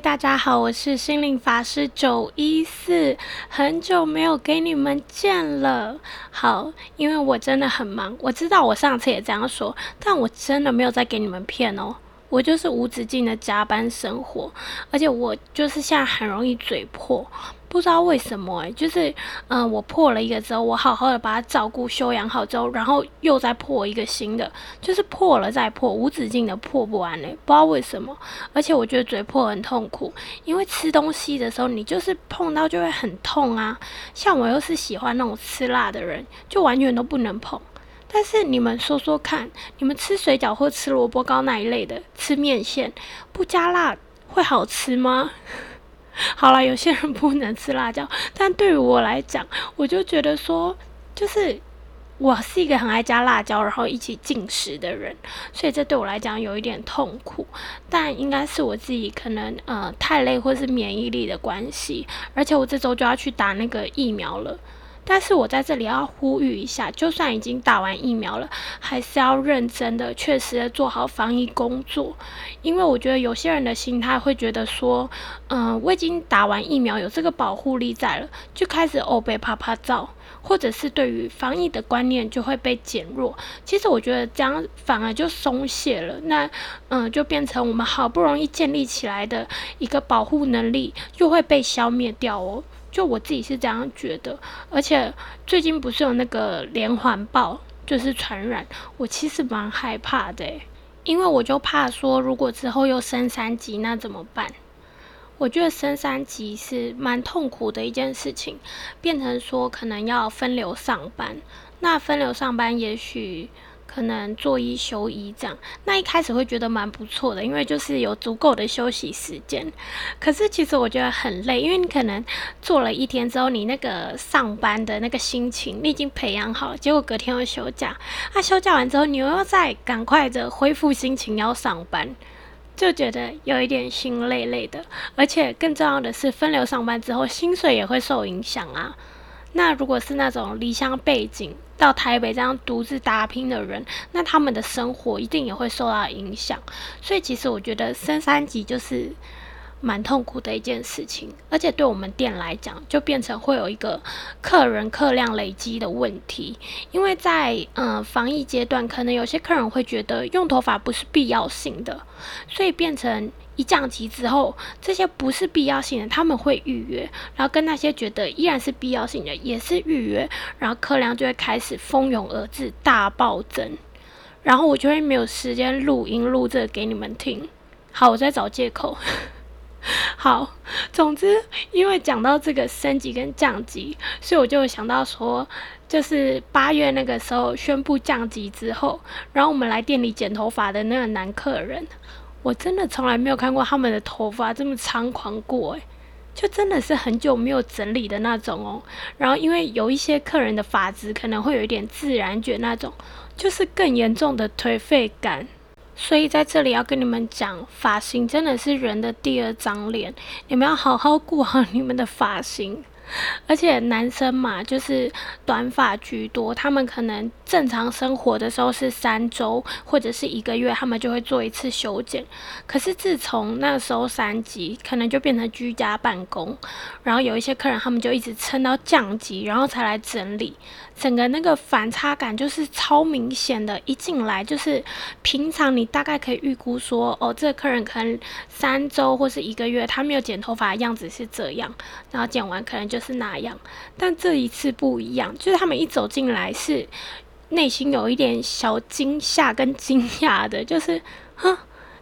大家好，我是心灵法师九一四，很久没有给你们见了。好，因为我真的很忙，我知道我上次也这样说，但我真的没有在给你们骗哦。我就是无止境的加班生活，而且我就是现在很容易嘴破。不知道为什么哎，就是，嗯，我破了一个之后，我好好的把它照顾、修养好之后，然后又再破一个新的，就是破了再破，无止境的破不完嘞，不知道为什么。而且我觉得嘴破很痛苦，因为吃东西的时候，你就是碰到就会很痛啊。像我又是喜欢那种吃辣的人，就完全都不能碰。但是你们说说看，你们吃水饺或吃萝卜糕那一类的，吃面线不加辣会好吃吗？好了，有些人不能吃辣椒，但对于我来讲，我就觉得说，就是我是一个很爱加辣椒，然后一起进食的人，所以这对我来讲有一点痛苦。但应该是我自己可能呃太累，或是免疫力的关系，而且我这周就要去打那个疫苗了。但是我在这里要呼吁一下，就算已经打完疫苗了，还是要认真的、确实的做好防疫工作。因为我觉得有些人的心态会觉得说，嗯，我已经打完疫苗，有这个保护力在了，就开始哦被啪啪照，或者是对于防疫的观念就会被减弱。其实我觉得这样反而就松懈了，那嗯，就变成我们好不容易建立起来的一个保护能力，就会被消灭掉哦。就我自己是这样觉得，而且最近不是有那个连环爆，就是传染，我其实蛮害怕的，因为我就怕说，如果之后又升三级，那怎么办？我觉得升三级是蛮痛苦的一件事情，变成说可能要分流上班，那分流上班也许。可能做一休一这样，那一开始会觉得蛮不错的，因为就是有足够的休息时间。可是其实我觉得很累，因为你可能做了一天之后，你那个上班的那个心情你已经培养好，结果隔天又休假，那休假完之后，你又要再赶快的恢复心情要上班，就觉得有一点心累累的。而且更重要的是，分流上班之后，薪水也会受影响啊。那如果是那种离乡背景到台北这样独自打拼的人，那他们的生活一定也会受到影响。所以其实我觉得升三级就是蛮痛苦的一件事情，而且对我们店来讲，就变成会有一个客人客量累积的问题。因为在嗯防疫阶段，可能有些客人会觉得用头发不是必要性的，所以变成。一降级之后，这些不是必要性的，他们会预约，然后跟那些觉得依然是必要性的也是预约，然后客量就会开始蜂拥而至，大暴增，然后我就会没有时间录音录这个给你们听。好，我在找借口。好，总之，因为讲到这个升级跟降级，所以我就想到说，就是八月那个时候宣布降级之后，然后我们来店里剪头发的那个男客人。我真的从来没有看过他们的头发这么猖狂过诶，就真的是很久没有整理的那种哦。然后因为有一些客人的发质可能会有一点自然卷那种，就是更严重的颓废感。所以在这里要跟你们讲，发型真的是人的第二张脸，你们要好好顾好你们的发型。而且男生嘛，就是短发居多，他们可能正常生活的时候是三周或者是一个月，他们就会做一次修剪。可是自从那时候三级，可能就变成居家办公，然后有一些客人他们就一直撑到降级，然后才来整理。整个那个反差感就是超明显的，一进来就是平常你大概可以预估说，哦，这个客人可能三周或是一个月，他没有剪头发的样子是这样，然后剪完可能就是那样。但这一次不一样，就是他们一走进来是内心有一点小惊吓跟惊讶的，就是哼，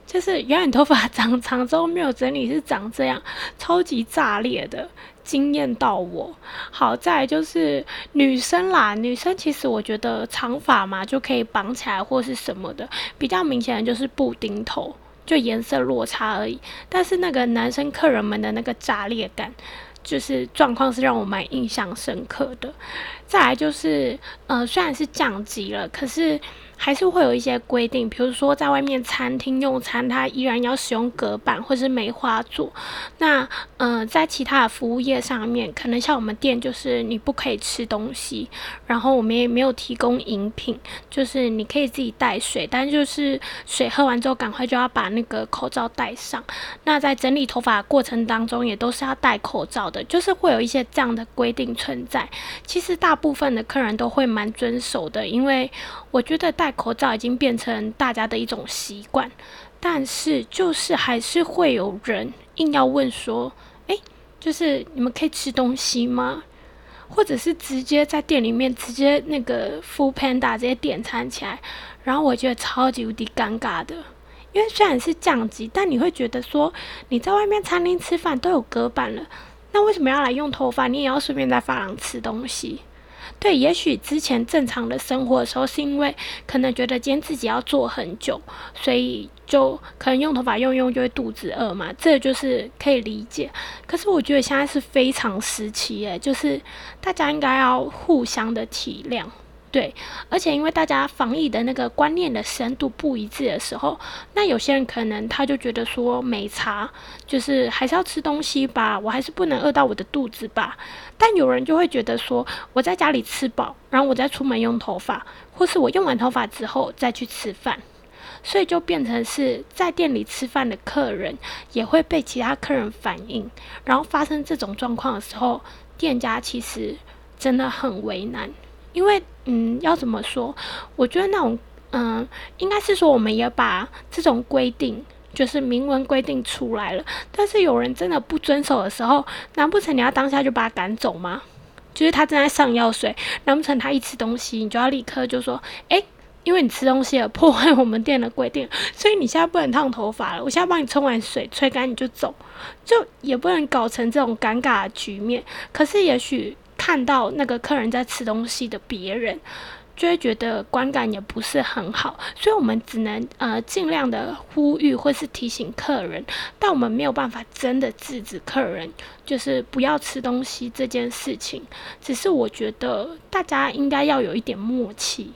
就是原来头发长长之后没有整理是长这样，超级炸裂的。惊艳到我，好在就是女生啦，女生其实我觉得长发嘛就可以绑起来或是什么的，比较明显的就是布丁头，就颜色落差而已。但是那个男生客人们的那个炸裂感，就是状况是让我蛮印象深刻的。再来就是，呃，虽然是降级了，可是还是会有一些规定，比如说在外面餐厅用餐，它依然要使用隔板或是梅花座。那呃，在其他的服务业上面，可能像我们店就是你不可以吃东西，然后我们也没有提供饮品，就是你可以自己带水，但就是水喝完之后赶快就要把那个口罩戴上。那在整理头发过程当中也都是要戴口罩的，就是会有一些这样的规定存在。其实大部分的客人都会蛮遵守的，因为我觉得戴口罩已经变成大家的一种习惯。但是就是还是会有人硬要问说：“诶，就是你们可以吃东西吗？”或者是直接在店里面直接那个 Food Panda 直接点餐起来，然后我觉得超级无敌尴尬的。因为虽然是降级，但你会觉得说你在外面餐厅吃饭都有隔板了，那为什么要来用头发？你也要顺便在发廊吃东西？对，也许之前正常的生活的时候，是因为可能觉得今天自己要做很久，所以就可能用头发用用就会肚子饿嘛，这就是可以理解。可是我觉得现在是非常时期，诶，就是大家应该要互相的体谅。对，而且因为大家防疫的那个观念的深度不一致的时候，那有些人可能他就觉得说没差，就是还是要吃东西吧，我还是不能饿到我的肚子吧。但有人就会觉得说，我在家里吃饱，然后我再出门用头发，或是我用完头发之后再去吃饭，所以就变成是在店里吃饭的客人也会被其他客人反映，然后发生这种状况的时候，店家其实真的很为难。因为，嗯，要怎么说？我觉得那种，嗯，应该是说，我们也把这种规定，就是明文规定出来了。但是有人真的不遵守的时候，难不成你要当下就把他赶走吗？就是他正在上药水，难不成他一吃东西，你就要立刻就说，哎，因为你吃东西了，破坏我们店的规定，所以你现在不能烫头发了。我现在帮你冲完水，吹干你就走，就也不能搞成这种尴尬的局面。可是也许。看到那个客人在吃东西的别人，就会觉得观感也不是很好，所以我们只能呃尽量的呼吁或是提醒客人，但我们没有办法真的制止客人就是不要吃东西这件事情。只是我觉得大家应该要有一点默契。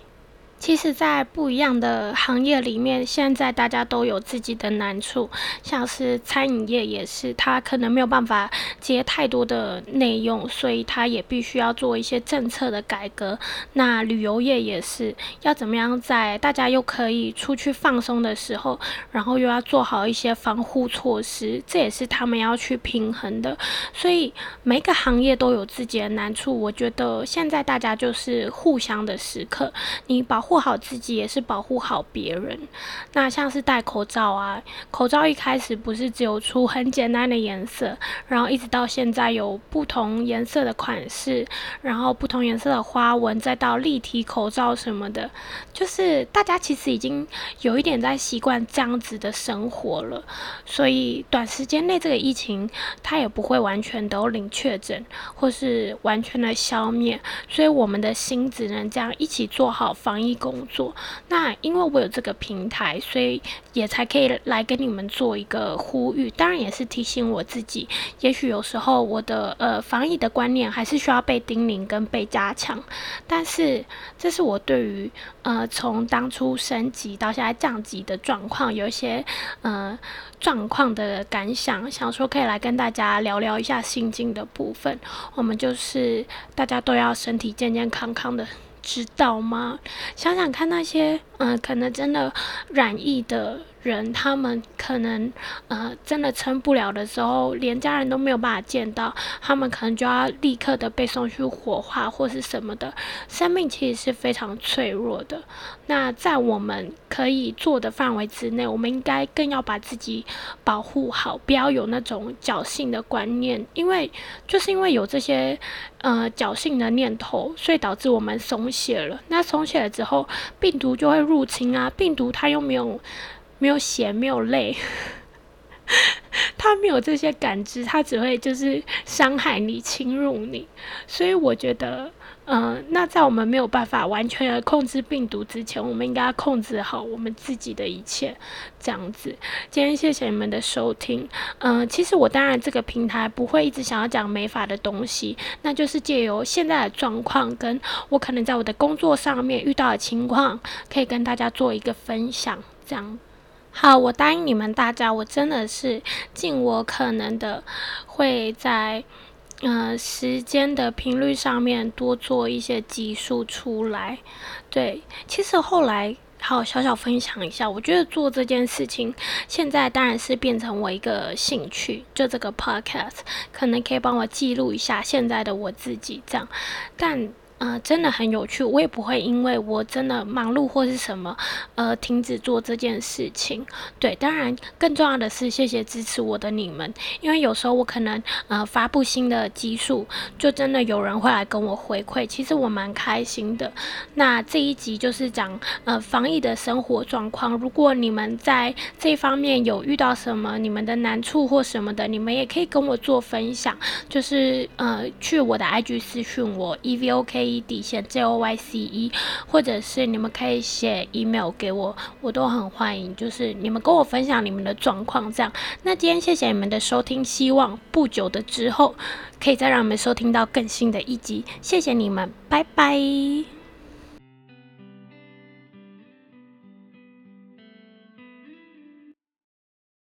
其实，在不一样的行业里面，现在大家都有自己的难处。像是餐饮业也是，他可能没有办法接太多的内容，所以他也必须要做一些政策的改革。那旅游业也是，要怎么样在大家又可以出去放松的时候，然后又要做好一些防护措施，这也是他们要去平衡的。所以每个行业都有自己的难处。我觉得现在大家就是互相的时刻，你保。护护好自己也是保护好别人。那像是戴口罩啊，口罩一开始不是只有出很简单的颜色，然后一直到现在有不同颜色的款式，然后不同颜色的花纹，再到立体口罩什么的，就是大家其实已经有一点在习惯这样子的生活了。所以短时间内这个疫情它也不会完全都零确诊，或是完全的消灭。所以我们的心只能这样一起做好防疫。工作，那因为我有这个平台，所以也才可以来跟你们做一个呼吁。当然也是提醒我自己，也许有时候我的呃防疫的观念还是需要被叮咛跟被加强。但是这是我对于呃从当初升级到现在降级的状况有一些呃状况的感想，想说可以来跟大家聊聊一下心境的部分。我们就是大家都要身体健健康康的。知道吗？想想看，那些嗯，可能真的染疫的。人他们可能呃真的撑不了的时候，连家人都没有办法见到，他们可能就要立刻的被送去火化或是什么的。生命其实是非常脆弱的。那在我们可以做的范围之内，我们应该更要把自己保护好，不要有那种侥幸的观念。因为就是因为有这些呃侥幸的念头，所以导致我们松懈了。那松懈了之后，病毒就会入侵啊。病毒它又没有。没有血，没有泪，他没有这些感知，他只会就是伤害你、侵入你。所以我觉得，嗯，那在我们没有办法完全的控制病毒之前，我们应该控制好我们自己的一切，这样子。今天谢谢你们的收听。嗯，其实我当然这个平台不会一直想要讲美法的东西，那就是借由现在的状况，跟我可能在我的工作上面遇到的情况，可以跟大家做一个分享，这样。好，我答应你们大家，我真的是尽我可能的，会在呃时间的频率上面多做一些集数出来。对，其实后来好小小分享一下，我觉得做这件事情，现在当然是变成我一个兴趣，就这个 podcast 可能可以帮我记录一下现在的我自己这样，但。呃，真的很有趣，我也不会因为我真的忙碌或是什么，呃，停止做这件事情。对，当然更重要的是谢谢支持我的你们，因为有时候我可能呃发布新的集数，就真的有人会来跟我回馈，其实我蛮开心的。那这一集就是讲呃防疫的生活状况，如果你们在这方面有遇到什么你们的难处或什么的，你们也可以跟我做分享，就是呃去我的 IG 私讯我 evok。底线 J O Y C E，或者是你们可以写 email 给我，我都很欢迎。就是你们跟我分享你们的状况，这样。那今天谢谢你们的收听，希望不久的之后可以再让你们收听到更新的一集。谢谢你们，拜拜。